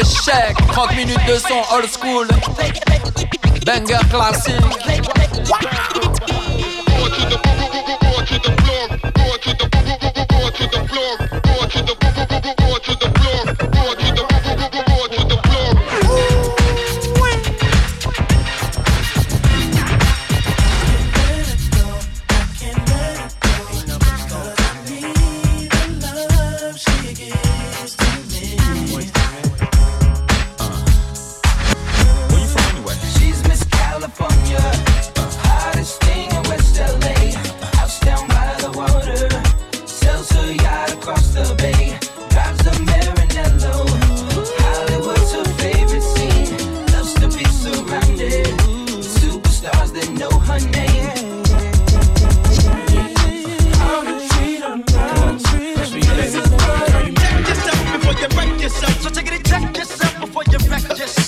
Check, 30 minutes de son old school, banger classique.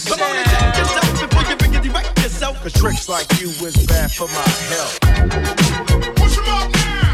Come on and tap yourself before you begin to wreck yourself. Cause tricks like you is bad for my health. Push up now.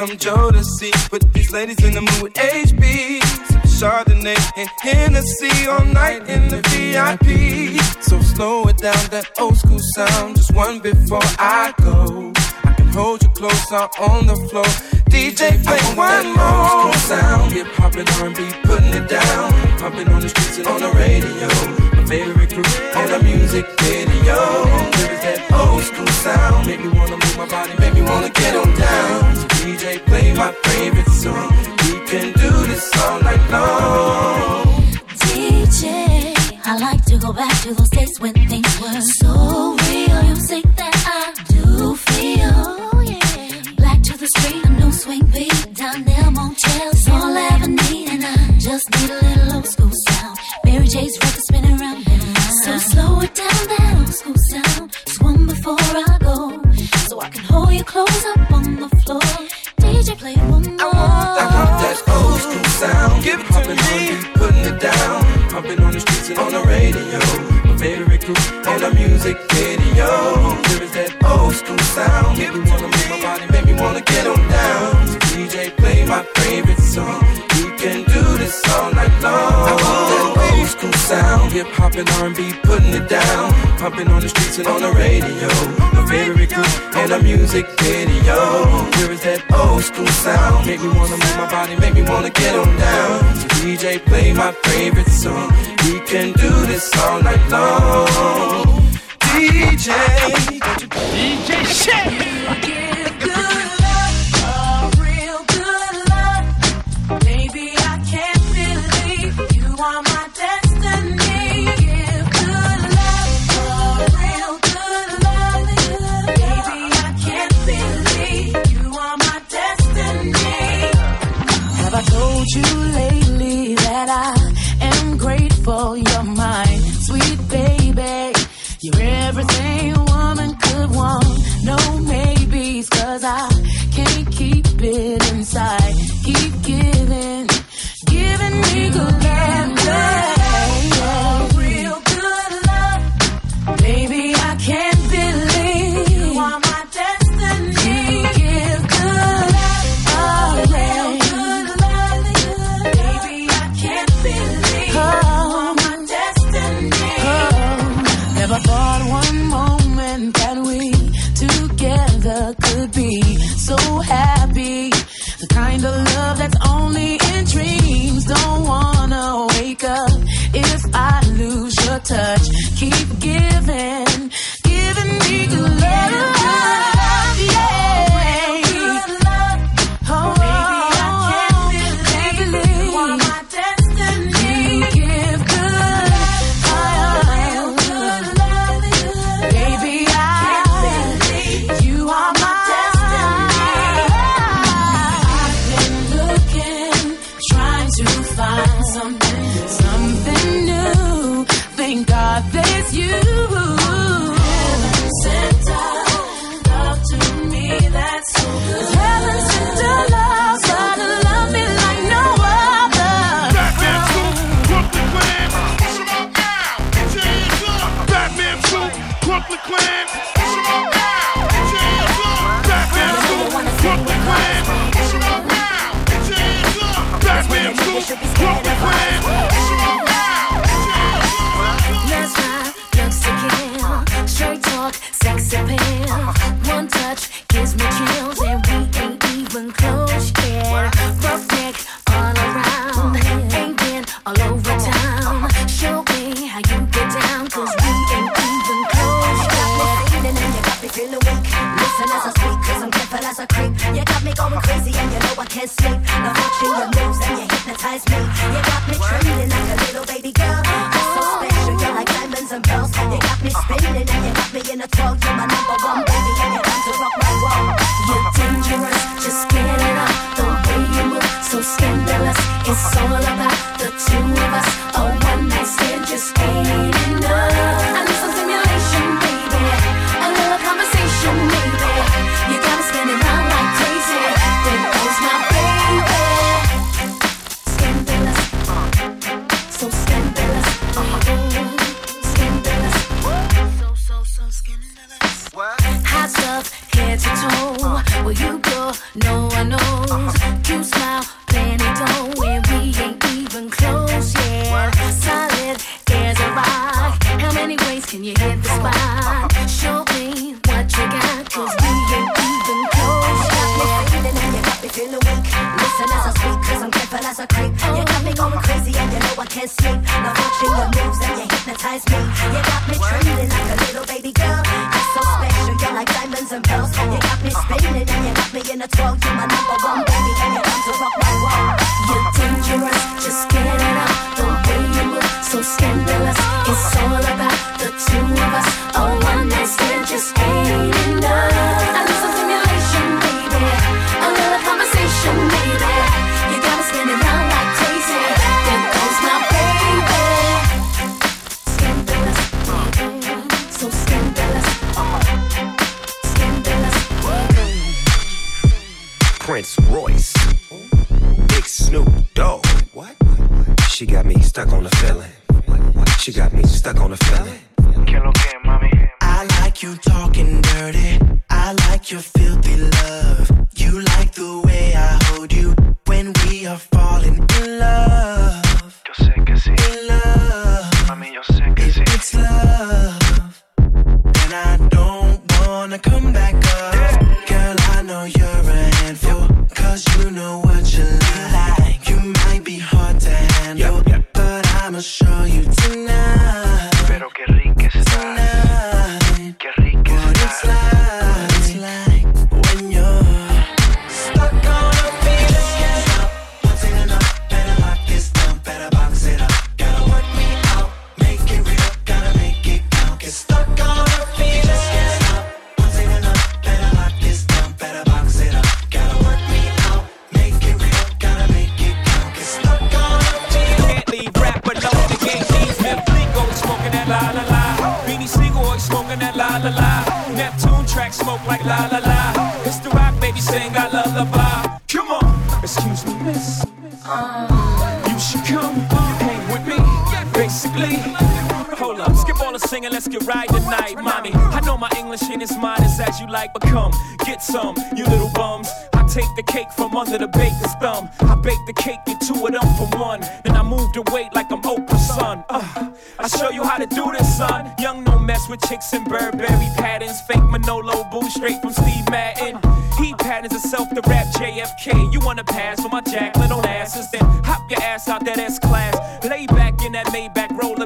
Some Joe Jodeci. Put these ladies in the mood with HB. Some Chardonnay and Hennessy all night in the VIP. So slow it down, that old school sound. Just one before I go. I can hold you close out on the floor. DJ play one more sound. Hip hop and R&B, putting it down. Pumping on the streets and on the radio. My favorite group on the music video. There is that old school sound. Make me wanna move my body, make me wanna get on down. DJ, play my favorite song. We can do this all night long. DJ, I like to go back to those days when things were so real. Music that I do feel. Yeah. Black to the street, a new swing beat. Down there, motel is all I ever need. And I just need a little old school sound. Mary J's record spinning around. So it down, that old school sound. One before I go. So I can hold you close up on the floor. DJ play one more. I want, I want that old school sound. Give it to me. On putting it down. Pumping on the streets and on the radio. My favorite group on the music video. There is that old school sound. Make me wanna move my body, make me wanna get on down. So DJ play my favorite song. We can do this all night long. I want that old school sound. Hip hop and R&B, it pumping on the streets and on the radio. My favorite group and a music video. Where is that old school sound? Make me wanna move my body, make me wanna get on down. So DJ, play my favorite song. We can do this all night long. DJ, DJ Shake. you something, new. Thank God there's you. Heaven sent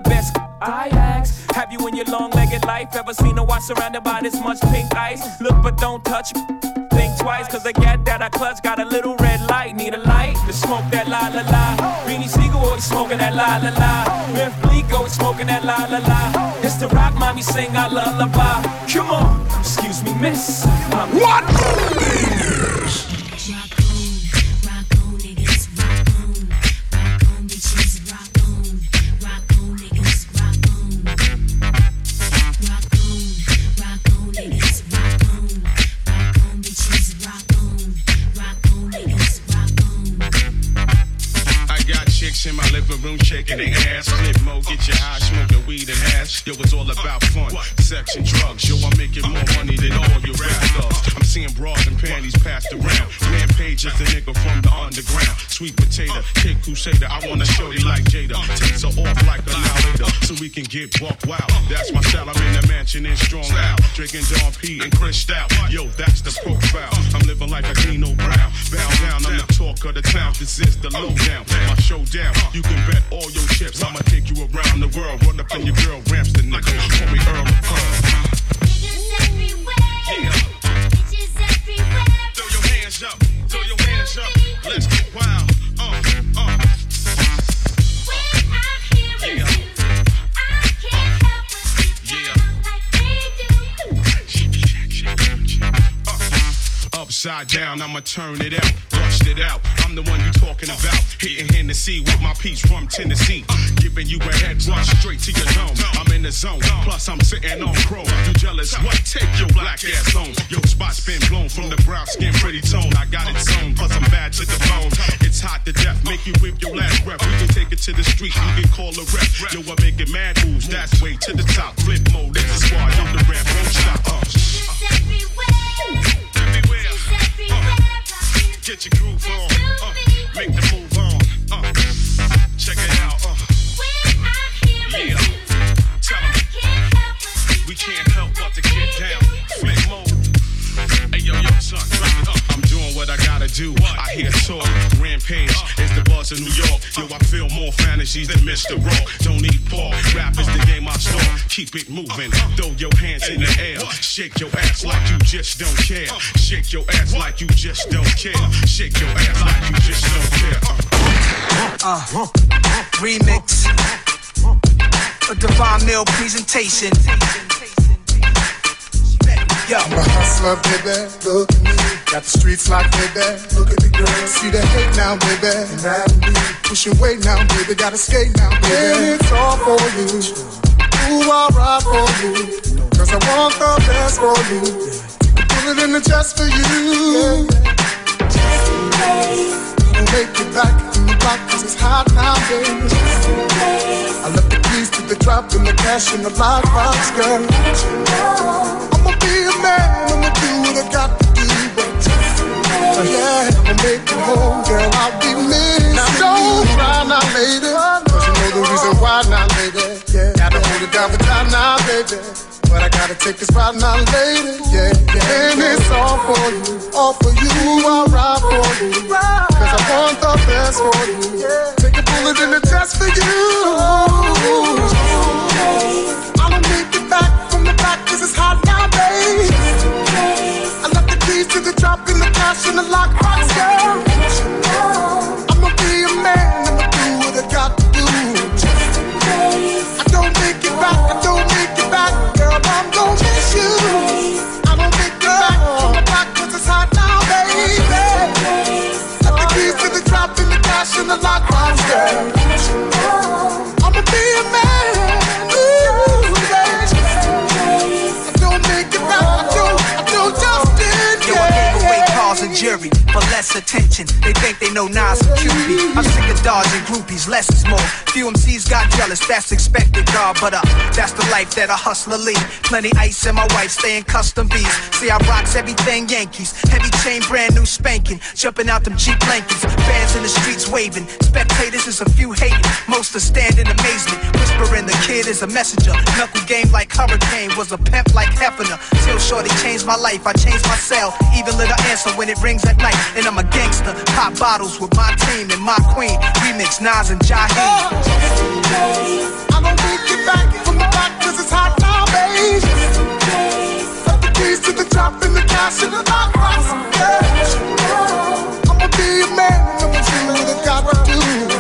best. I ask, have you in your long-legged life ever seen a watch surrounded by this much pink ice? Look but don't touch. Think twice, cause the gat that I clutch got a little red light. Need a light to smoke that la la la. Beanie Sigel always smoking that la la la. Bleak always smoking that la la la. It's the rock mommy sing I lullaby. Come on, excuse me, miss. I'm Rock shaking ass. Flip mode, get your high, smoking weed and hash. Yo, it's all about fun, sex and drugs. Yo, I'm making more money than all your rap stars. I'm seeing bras and panties passed around. Rampage is the nigga from the underground. Sweet potato, kick crusader. I wanna show you like Jada. Takes her off like a later, so we can get buck wild. That's my style. I'm in the mansion in strong out. Drinking Don P and Chris Stout. Yo, that's the profile. I'm living like a Dino I'm the talk of the town. This is the lowdown. My showdown. You can bet all your chips. I'ma take you around the world. Run up in your girl, ramps the nigga. Call me Earl of Pearl. Bitches everywhere. Bitches everywhere. Throw your hands up, throw your hands up. Let's get wild. Uh, uh. When I hear Yeah. I can't help but get Yeah. down like they. Upside down, I'ma turn it out, it out. I'm the one you talking about. Hitting Hennessy with my piece from Tennessee. Giving you a head rush straight to your dome. I'm in the zone, plus I'm sitting on chrome. You jealous? What? Take your black ass home. Your spot's been blown from the brown skin, pretty tone. I got it sewn, plus I'm bad to the bone. It's hot to death, make you whip your last breath. We can take it to the street, you can call a rep. Yo, I'm making mad moves, that's way to the top. Flip mode, it's a squad, yo, the rap won't stop. Uh, everywhere. everywhere. Bitches everywhere. Rockin' Get your groove on, uh, make the move on, uh, check it out, uh, When I hear Yeah. Is the of New York. Yo, I feel more fantasies than Mr. Rock. Don't need Paul, rap is the game I start. Keep it moving, throw your hands in the air, shake your ass like you just don't care. Shake your ass like you just don't care. Shake your ass like you just don't care. Uh. uh. uh. uh. remix. A divine meal presentation. Yo, I'm a hustler, baby. Look at me. Got the streets locked, baby. Look at the girl. See the hate now, baby. And that me. Pushing weight now, baby. Gotta skate now, baby. And it's all for you. Ooh, I'll ride for you. Cause I want the best for you. Put it in the chest for you. Don't make it back in the block cause it's hot now, baby. I left the keys to the drop and the cash in the lockbox, girl. I'ma be a man, I'ma do what I got to do, but yeah, I'ma make whole, girl. I'll be missing Now don't cry now, you know the reason why now, gotta it for now, baby. But I gotta take this ride now, lady. Yeah, yeah. And it's all for you, all for you. I'll ride for you, cause I want the best for you. Take a bullet in the chest for you. I'ma make it back from the back, cause it's hot now, drop in the lockbox, girl. I'ma be a man, I'ma do what I got to do. I don't make it back, I don't make it back, girl, I'm gonna miss you. I don't make it back the back, cause it's hot now, baby. Left the keys to the drop in the cash in the lockbox, girl. Less attention. They think they know Nas and QB. I'm sick of dodging groupies, less is more. Few MCs got jealous, that's expected, God. But uh, that's the life that a hustler lead. Plenty ice in my wife, staying custom bees. See, I rocks everything Yankees. Heavy chain, brand new spanking. Jumping out them cheap blankets. Fans in the streets waving. Spectators is a few hating. Most are standing amazement. Whispering the kid is a messenger. Knuckle game like Hurricane. Was a pimp like Hefner. Till shorty changed my life. I changed myself. Even little answer when it rings at night. And I'm a gangster. Pop bottles with my team and my queen. Remix Nas and Jaheim. Oh, I'm gonna take you back from the back cause it's hot now, babe. Got the keys to the top and the cash in the lockbox. Yeah. I'ma be a man and I'ma do what I got to do.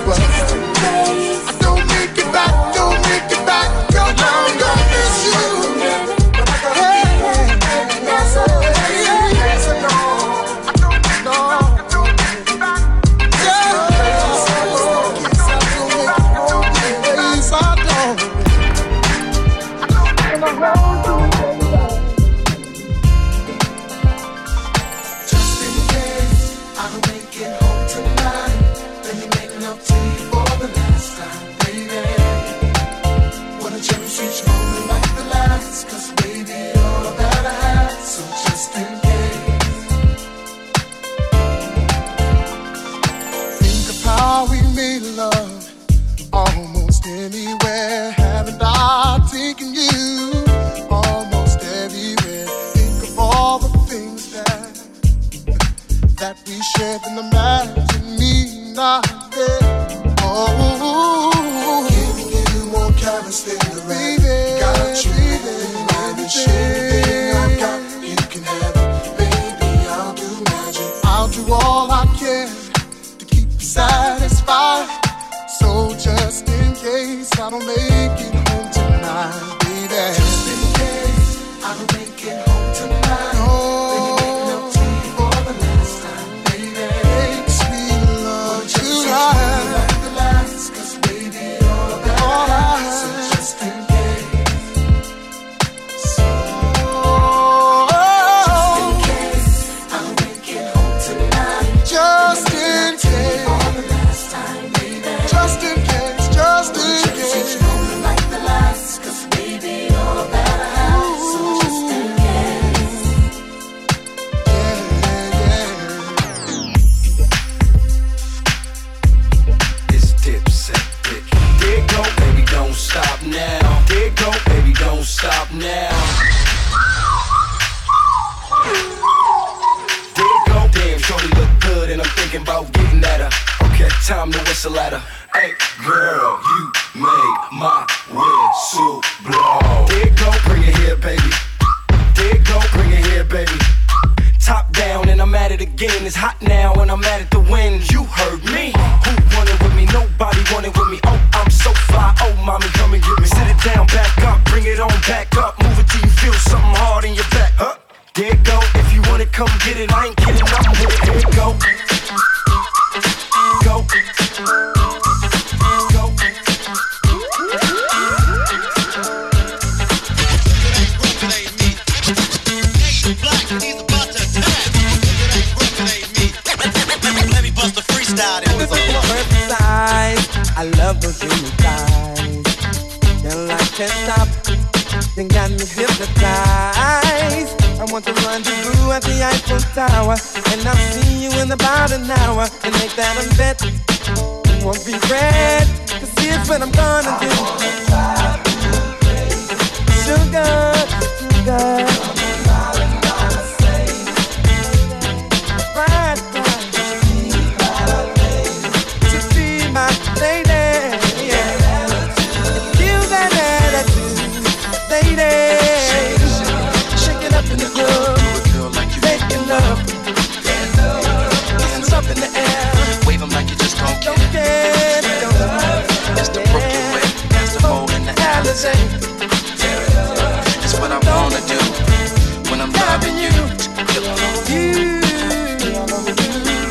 Eiffel Tower. And I'll see you in about an hour. And make that a bet. Won't be red. Cause here's what I'm gonna do. Sugar, sugar. In It's what I wanna do when I'm loving you.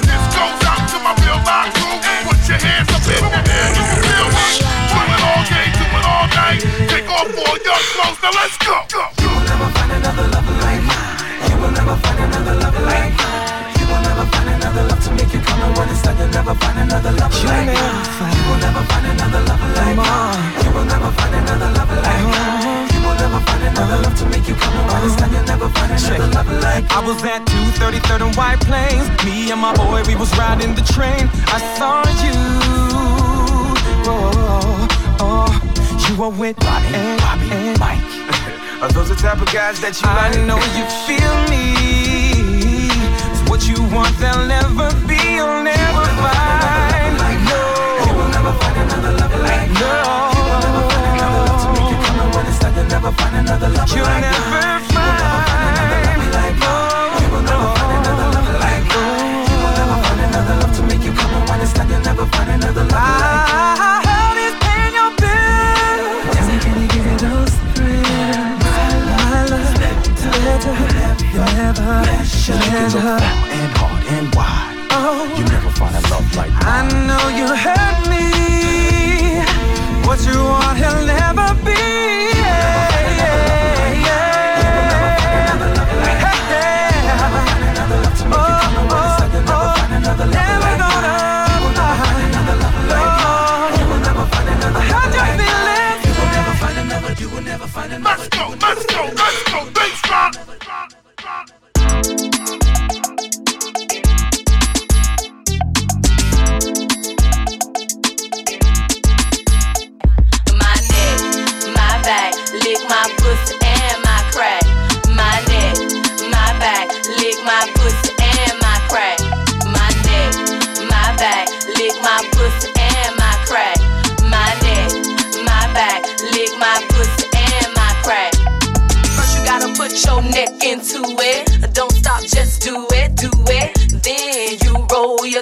This goes out to my real life crew. Put your hands up. Do it all day, do it all night. Take off all your clothes. Now let's go. You you'll never find another lover you like me. You will never find another lover like me. You will never find another lover like me. You will never find another love to make you come around. You'll never find another lover like me. I was at 233rd and White Plains. Me and my boy, we was riding the train. I saw you. Oh, oh. oh. You were with Bobby, and, Bobby, and Mike. Are those the type of guys that you I like? I know you feel me what you want, there'll never be, you'll never find. No, you will never find another love like no. You will never find another love to make you come and when it's time, you'll never find another love you'll like never find. No, you will never find another love like no. You will never find another love to make you come and when it's time, you'll never find another love like I never. Uh-huh. and hard and wide. Oh. You never find a love like mine. I know you hurt me. What you want,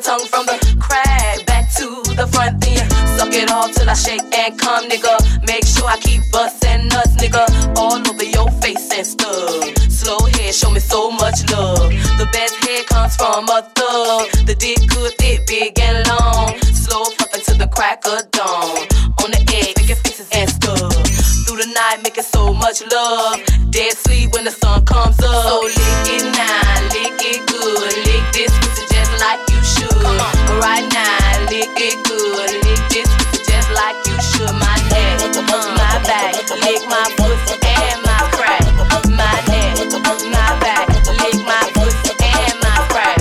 tongue from the crack back to the front. Then suck it all till I shake and come, nigga. Make sure I keep bustin' nuts, nigga. All over your face and stuff. Slow head, show me so much love. The best head comes from a thug. The dick good, thick, big and long. Slow fucking to the crack of dawn. On the edge, making faces and stuff. Through the night, making so much love. Dead sleep when the sun comes up. So lick it now, my pussy and my crack. My neck, my back, lick my pussy and my crack.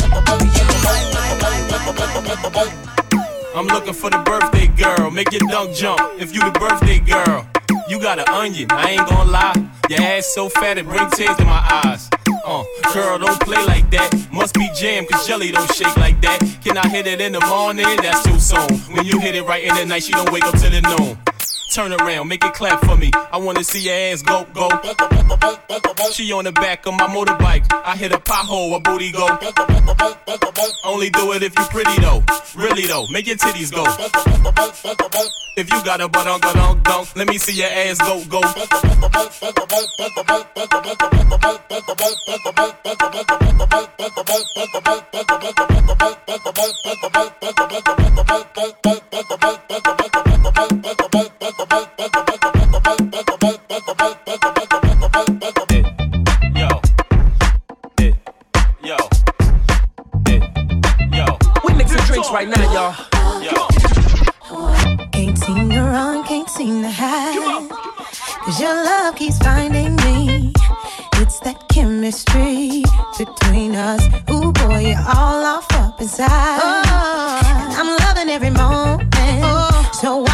I'm looking for the birthday girl. Make your dunk jump if you the birthday girl. You got an onion, I ain't gonna lie. Your ass so fat it bring tears to my eyes. Uh, girl, don't play like that. Must be jam, cause jelly don't shake like that. Can I hit it in the morning? That's too soon. When you hit it right in the night, she don't wake up till the noon. Turn around, make it clap for me. I wanna see your ass go, go. She on the back of my motorbike. I hit a pothole, a booty go. Only do it if you pretty though. Really though, make your titties go. If you got a butt on, dunk, dunk, let me see your ass go, go. Yo. Eh, Yo. Eh, Yo. We mixing drinks right now, y'all. Yo. Can't seem to run, can't seem to hide. Cause your love keeps finding me. It's that chemistry between us. Ooh, boy, you're all off up inside. And I'm loving every moment. So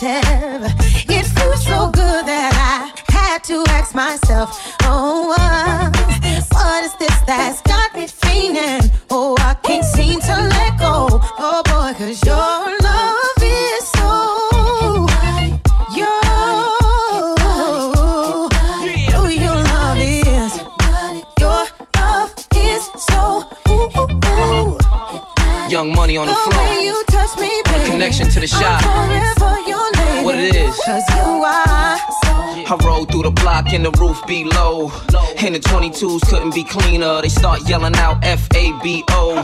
addictive? It feels so good that I had to ask myself, oh, what, what is this that's got me feeling? Oh, I can't seem to let go. Oh boy, cause your love is so. Your, oh, love is. Your love is so. Young money on the the floor. way you touch me, baby. Connection to the shop. I rolled through the block and the roof be low. And the 22s couldn't be cleaner. They start yelling out F A B O.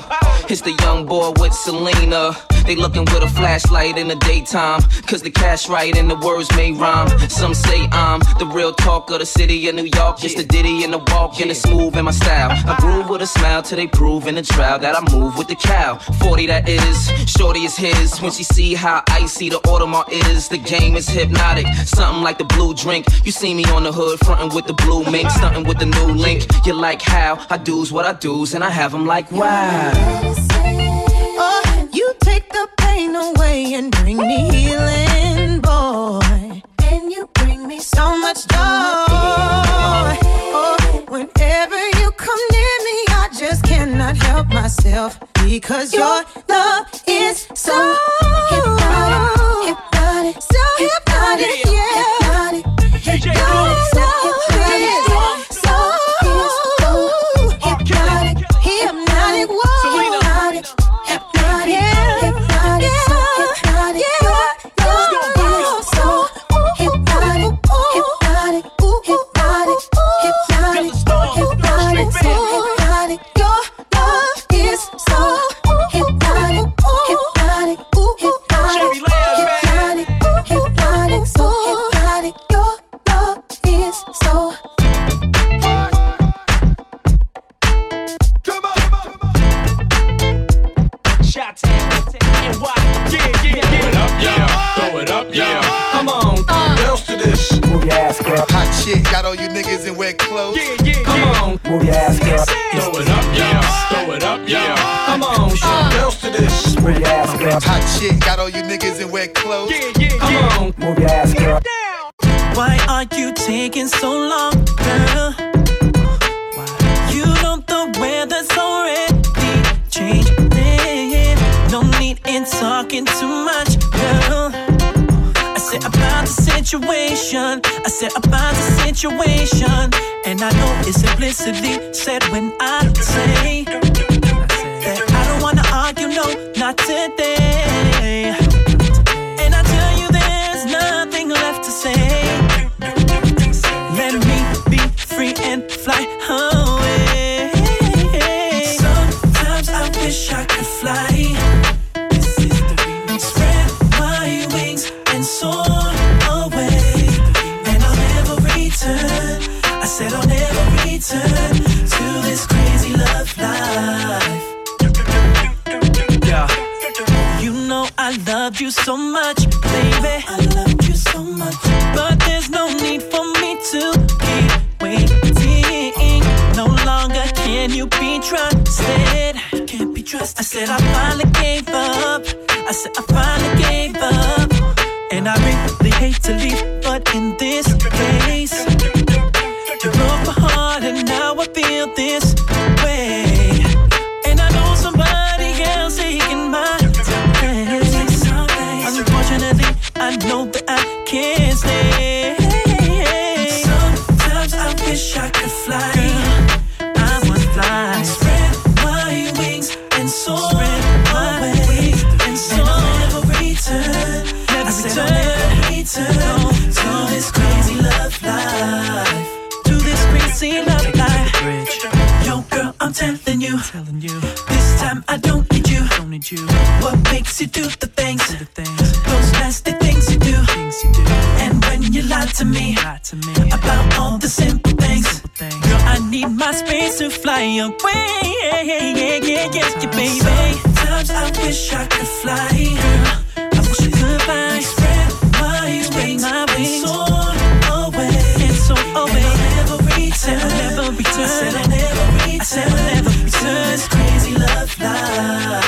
It's the young boy with Selena. They looking with a flashlight in the daytime. Cause the cash right and the words may rhyme. Some say I'm the real talk of the city of New York. Just a ditty and a walk and a smooth in my style. I groove with a smile till they prove in the trial that I move with the cow. 40 that is, shorty is his. When she see how icy the Audemars is, the game is hypnotic. Something like the blue drink. You see me on the hood, frontin' with the blue mink, stunting with the new link. You like how I do's what I do's, and I have them like, wow. Oh, you take the pain away and bring me healing, boy. And you bring me so much joy. Oh, whenever you come near me, I just cannot help myself because your got all you niggas in wet clothes. Yeah, yeah, Come yeah. on, Move your ass, girl. Throw it up, yeah. Throw it up, yeah. come on, bounce uh. to this. Move your ass, girl. Hot shit, got all you niggas in wet clothes. Yeah, yeah, Come yeah. on, Move your ass, girl. Why are you taking so long, girl? You know the weather's already changing. No need in talking too much, girl. I said about the situation. I said about the situation. And I know it's implicitly said when I say that I don't wanna argue, no, not today. I loved you so much, baby. I loved you so much. But there's no need for me to keep waiting. No longer can you be trusted. Can't be trusted. I said I finally gave up. I said I finally gave up. And I really hate to leave, but in this case, need my space to fly away. Yeah, yeah, yeah, yeah, yeah, baby. Sometimes I wish I could fly. Girl, I wish I could fly. Spread my wings. My wings. Soar away. And soar away. Never return. Never return. I said I'll never return. I said I'll never return. This crazy love life.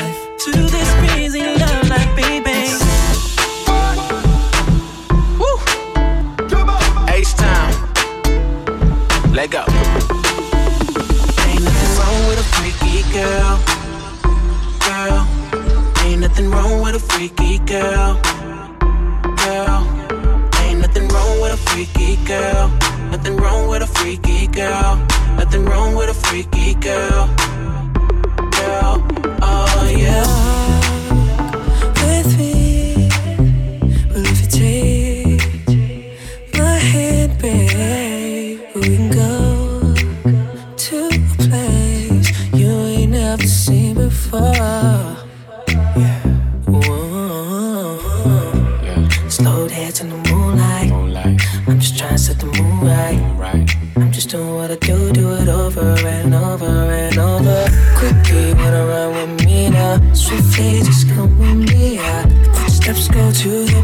Nothing wrong with a freaky girl. Girl. Ain't nothing wrong with a freaky girl. Nothing wrong with a freaky girl. Nothing wrong with a freaky girl. Girl. Oh yeah. Slow dance in the moonlight. moonlight. I'm just trying to set the mood right. right. I'm just doing what I do, do it over and over and over. Quickly wanna run with me now. Swiftly just come with me. I footsteps go to the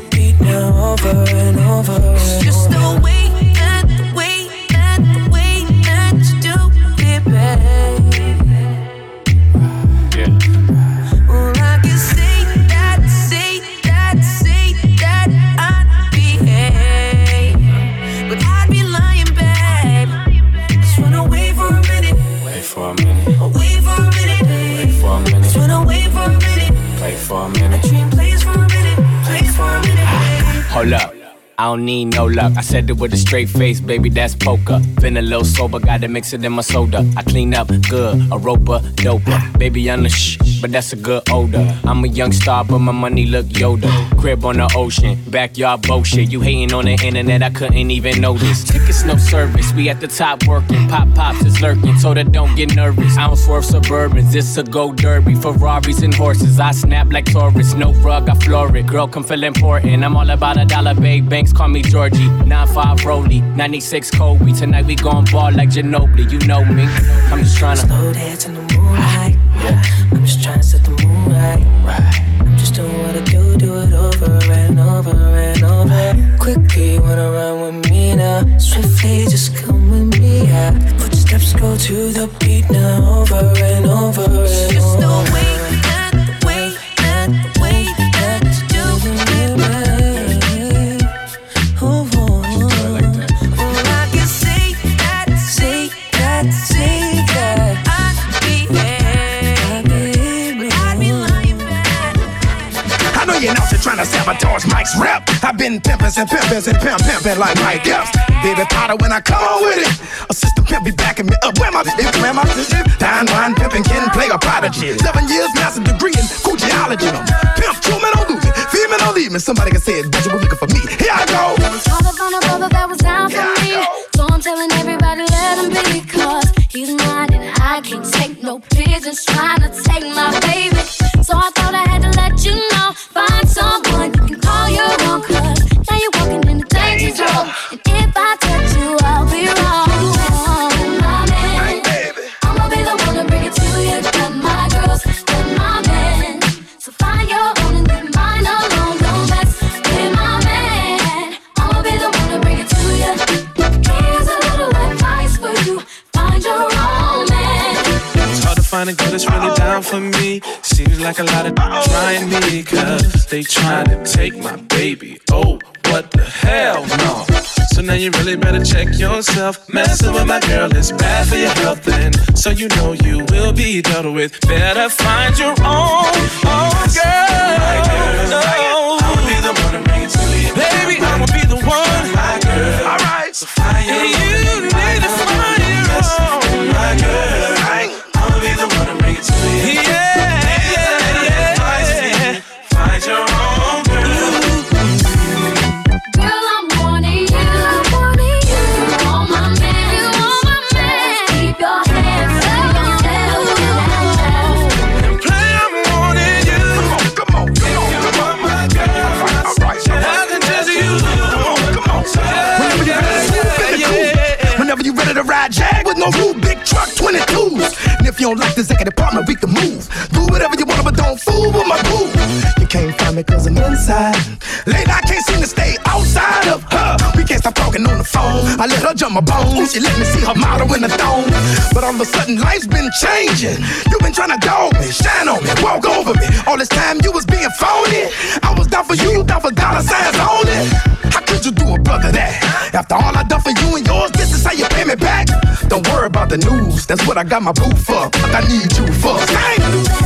I said it with a straight face, baby, that's poker. Been a little sober, gotta mix it in my soda. I clean up good, a roper, doper. Baby, I'm the shh, but that's a good odor. I'm a young star, but my money look Yoda. Crib on the ocean, backyard bullshit. You hating on the internet, I couldn't even notice. Tickets, no service, we at the top working. Pop pops is lurking, so that don't get nervous. I don't swerve suburbans, this a go derby. Ferraris and horses, I snap like Taurus. No rug, I floor it. Girl, come feel important. I'm all about a dollar, big banks, call me Georgie. 9-5 Rolly, 96 Kobe. Tonight we gon' ball like Ginobili, you know me. I'm just tryna Slow dance in the moonlight. I'm just trying to set the mood right. I'm just doing what I do, do it over and over and over. Quickly wanna run with me now. Swiftly just come with me. Yeah. Footsteps go to the beat now, over and over and Just the way sabotage Mike's rep. I've been pimping and pimping and pimp pimping like Mike Epps. Baby Potter, when I come on with it, a system pimp be backing me up. Where my if where my Dine wine pimping can play a prodigy. Seven years master degree in Gucciology. Pimp, true man, don't lose it. Female, don't leave me. Somebody can say it, but you were looking for me. Here I go. I found a brother that was down for me. So I'm telling everybody, let him be. Cause he's mine and I can't take no pigeons trying to take my baby. So I like a lot of trying me, cause they trying to take my baby. Oh, what the hell, no. So now you really better check yourself. Messing with my girl is bad for your health, and so you know you will be dealt with. Better find your own, own girl. No. I'ma be the one to bring it to you. Baby, I'ma be the one. My girl. Alright. So find your you need to find your own. My girl. She let me see her model in the thong. But all of a sudden, life's been changing. You've been trying to dog me, shine on me, walk over me. All this time you was being phony. I was down for you, you down for dollar signs only. How could you do a brother that? After all I done for you and yours, this is how you pay me back. Don't worry about the news, that's what I got my boo for. I need you for. Sing!